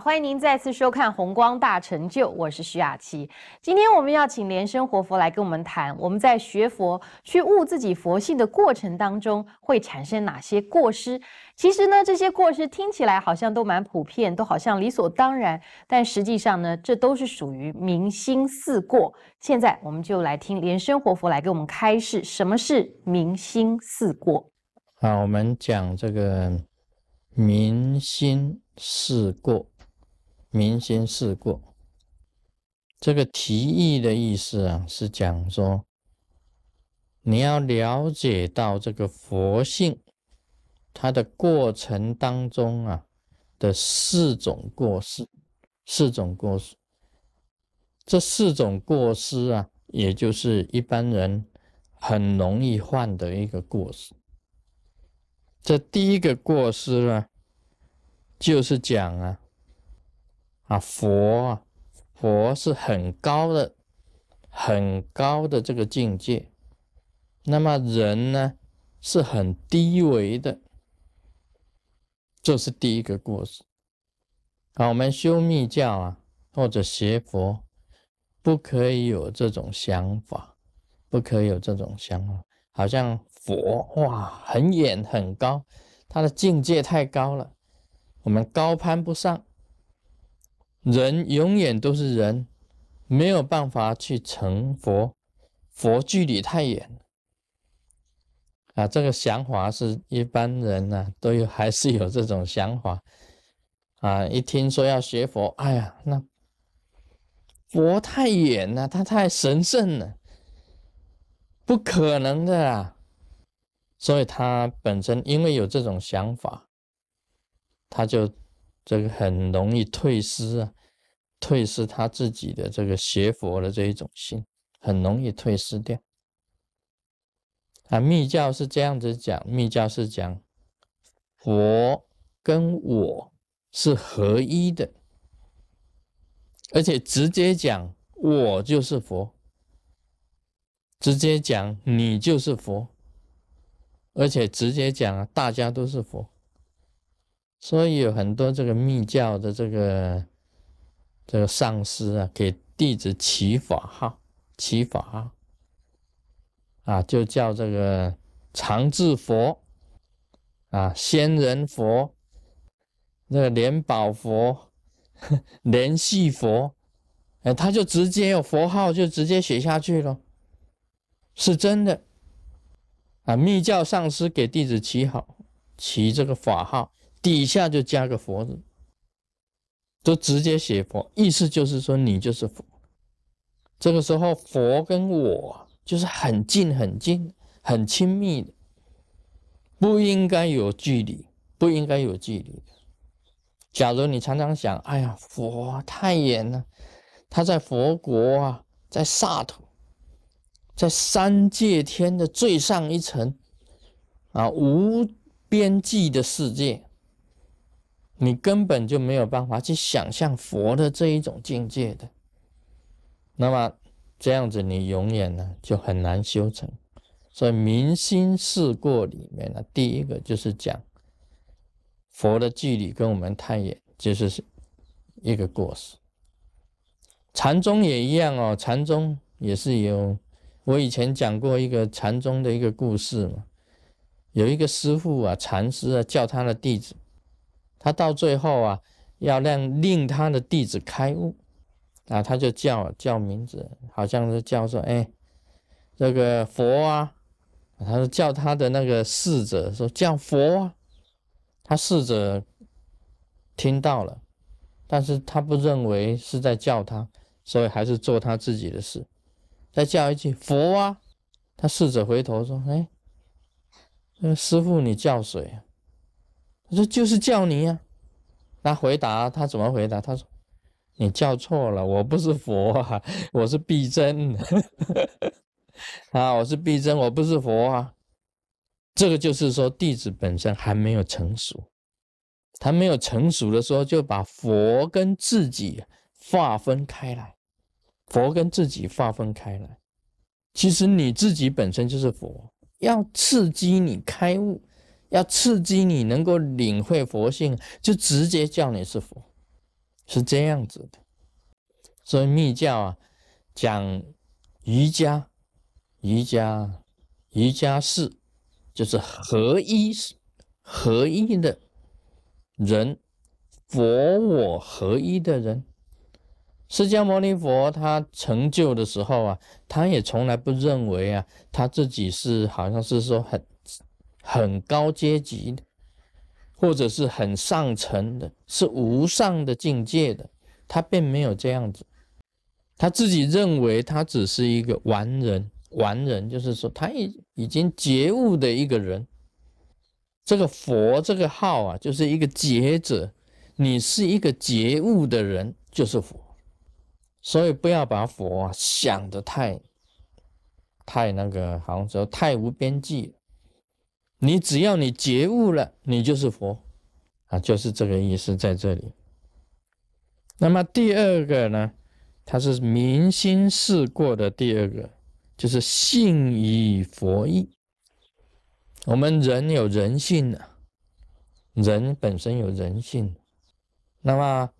欢迎您再次收看《红光大成就》，我是徐雅琪。今天我们要请莲生活佛来跟我们谈，我们在学佛去悟自己佛性的过程当中，会产生哪些过失？其实呢，这些过失听起来好像都蛮普遍，都好像理所当然，但实际上呢，这都是属于明心四过。现在我们就来听莲生活佛来给我们开示，什么是明心四过？好，我们讲这个明心四过。明心事过，这个提议的意思啊，是讲说，你要了解到这个佛性，它的过程当中啊的四种过失，四种过失，这四种过失啊，也就是一般人很容易犯的一个过失。这第一个过失呢，就是讲啊。啊，佛啊，佛是很高的、很高的这个境界。那么人呢，是很低维的，这是第一个故事。好，我们修密教啊，或者学佛，不可以有这种想法，不可以有这种想法，好像佛哇很远很高，他的境界太高了，我们高攀不上。人永远都是人，没有办法去成佛，佛距离太远啊！这个想法是一般人呢都有，还是有这种想法啊！一听说要学佛，哎呀，那佛太远了，他太神圣了，不可能的啦！所以他本身因为有这种想法，他就。这个很容易退失啊，退失他自己的这个学佛的这一种心，很容易退失掉。啊，密教是这样子讲，密教是讲佛跟我是合一的，而且直接讲我就是佛，直接讲你就是佛，而且直接讲啊大家都是佛。所以有很多这个密教的这个这个上师啊，给弟子起法号，起法号啊，就叫这个常智佛啊，仙人佛，那个莲宝佛，莲系佛，哎，他就直接有佛号，就直接写下去了，是真的啊。密教上师给弟子起好，起这个法号。底下就加个佛字，都直接写佛，意思就是说你就是佛。这个时候，佛跟我就是很近、很近、很亲密的，不应该有距离，不应该有距离。假如你常常想，哎呀，佛太远了，他在佛国啊，在萨土，在三界天的最上一层啊，无边际的世界。你根本就没有办法去想象佛的这一种境界的，那么这样子你永远呢就很难修成。所以明心事过里面呢，第一个就是讲佛的距离跟我们太远，就是一个过失。禅宗也一样哦，禅宗也是有，我以前讲过一个禅宗的一个故事嘛，有一个师傅啊，禅师啊，叫他的弟子。他到最后啊，要让令他的弟子开悟。啊，他就叫叫名字，好像是叫说，哎，这个佛啊，他说叫他的那个侍者说叫佛啊，他侍者听到了，但是他不认为是在叫他，所以还是做他自己的事，再叫一句佛啊，他侍者回头说，哎，师傅你叫谁啊？他说：“就是叫你呀。”他回答他怎么回答？他说：“你叫错了，我不是佛啊，我是毕真 啊，我是毕真，我不是佛啊。”这个就是说，弟子本身还没有成熟，他没有成熟的时候，就把佛跟自己划分开来，佛跟自己划分开来。其实你自己本身就是佛，要刺激你开悟。要刺激你能够领会佛性，就直接叫你是佛。是这样子的。所以密教啊，讲瑜伽，瑜伽，瑜伽是就是合一，合一的人，佛我合一的人。释迦牟尼佛他成就的时候啊，他也从来不认为啊，他自己是好像是说很很高阶级的，或者是很上层的，是无上的境界的，他并没有这样子。他自己认为他只是一个完人，完人就是说他已已经觉悟的一个人。这个佛这个号啊，就是一个觉者，你是一个觉悟的人，就是佛。所以不要把佛啊想的太太那个，好像说太无边际。你只要你觉悟了，你就是佛啊，就是这个意思在这里。那么第二个呢，它是明心事过的第二个，就是信以佛意。我们人有人性的，人本身有人性，那么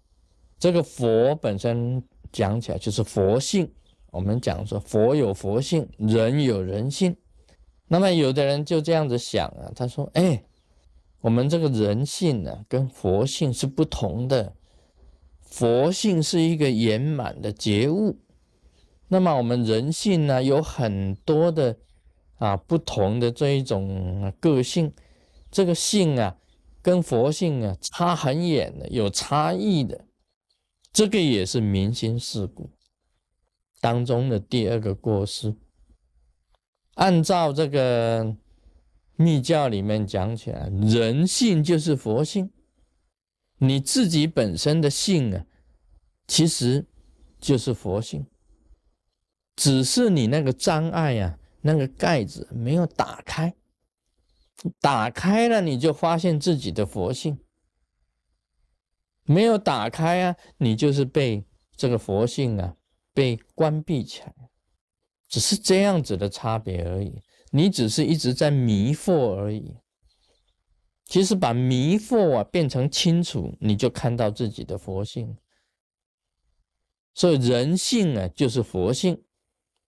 这个佛本身。讲起来就是佛性，我们讲说佛有佛性，人有人性。那么有的人就这样子想啊，他说：“哎，我们这个人性呢，跟佛性是不同的。佛性是一个圆满的觉悟，那么我们人性呢，有很多的啊不同的这一种个性，这个性啊，跟佛性啊差很远的，有差异的。”这个也是民心事故当中的第二个过失。按照这个密教里面讲起来，人性就是佛性，你自己本身的性啊，其实就是佛性，只是你那个障碍啊，那个盖子没有打开，打开了你就发现自己的佛性。没有打开啊，你就是被这个佛性啊被关闭起来，只是这样子的差别而已。你只是一直在迷惑而已。其实把迷惑啊变成清楚，你就看到自己的佛性。所以人性啊就是佛性，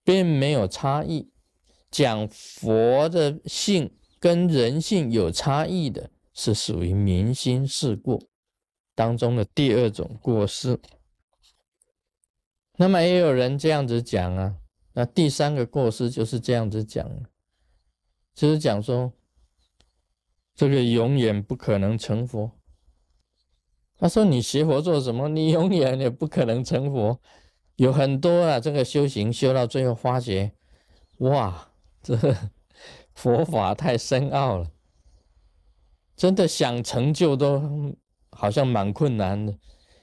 并没有差异。讲佛的性跟人性有差异的，是属于明心事过。当中的第二种过失，那么也有人这样子讲啊，那第三个过失就是这样子讲，就是讲说，这个永远不可能成佛。他说你学佛做什么？你永远也不可能成佛。有很多啊，这个修行修到最后发觉，哇，这佛法太深奥了，真的想成就都。好像蛮困难的，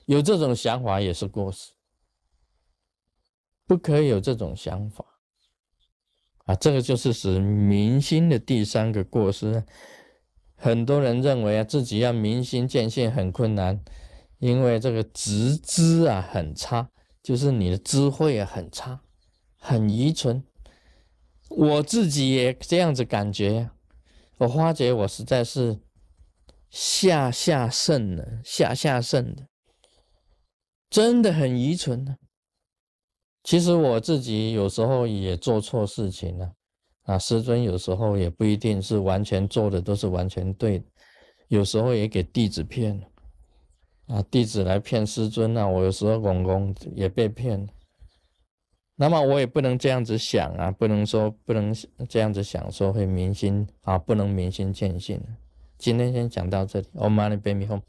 有这种想法也是过失，不可以有这种想法啊！这个就是使民心的第三个过失。很多人认为啊，自己要明心见性很困难，因为这个直知啊很差，就是你的智慧啊很差，很愚蠢。我自己也这样子感觉，我发觉我实在是。下下圣的，下下圣的，真的很愚蠢呢。其实我自己有时候也做错事情了，啊，师尊有时候也不一定是完全做的都是完全对，有时候也给弟子骗了，啊，弟子来骗师尊啊，我有时候公公也被骗。那么我也不能这样子想啊，不能说不能这样子想，说会明心啊，不能明心见性。今天先讲到这里，我马上背米后。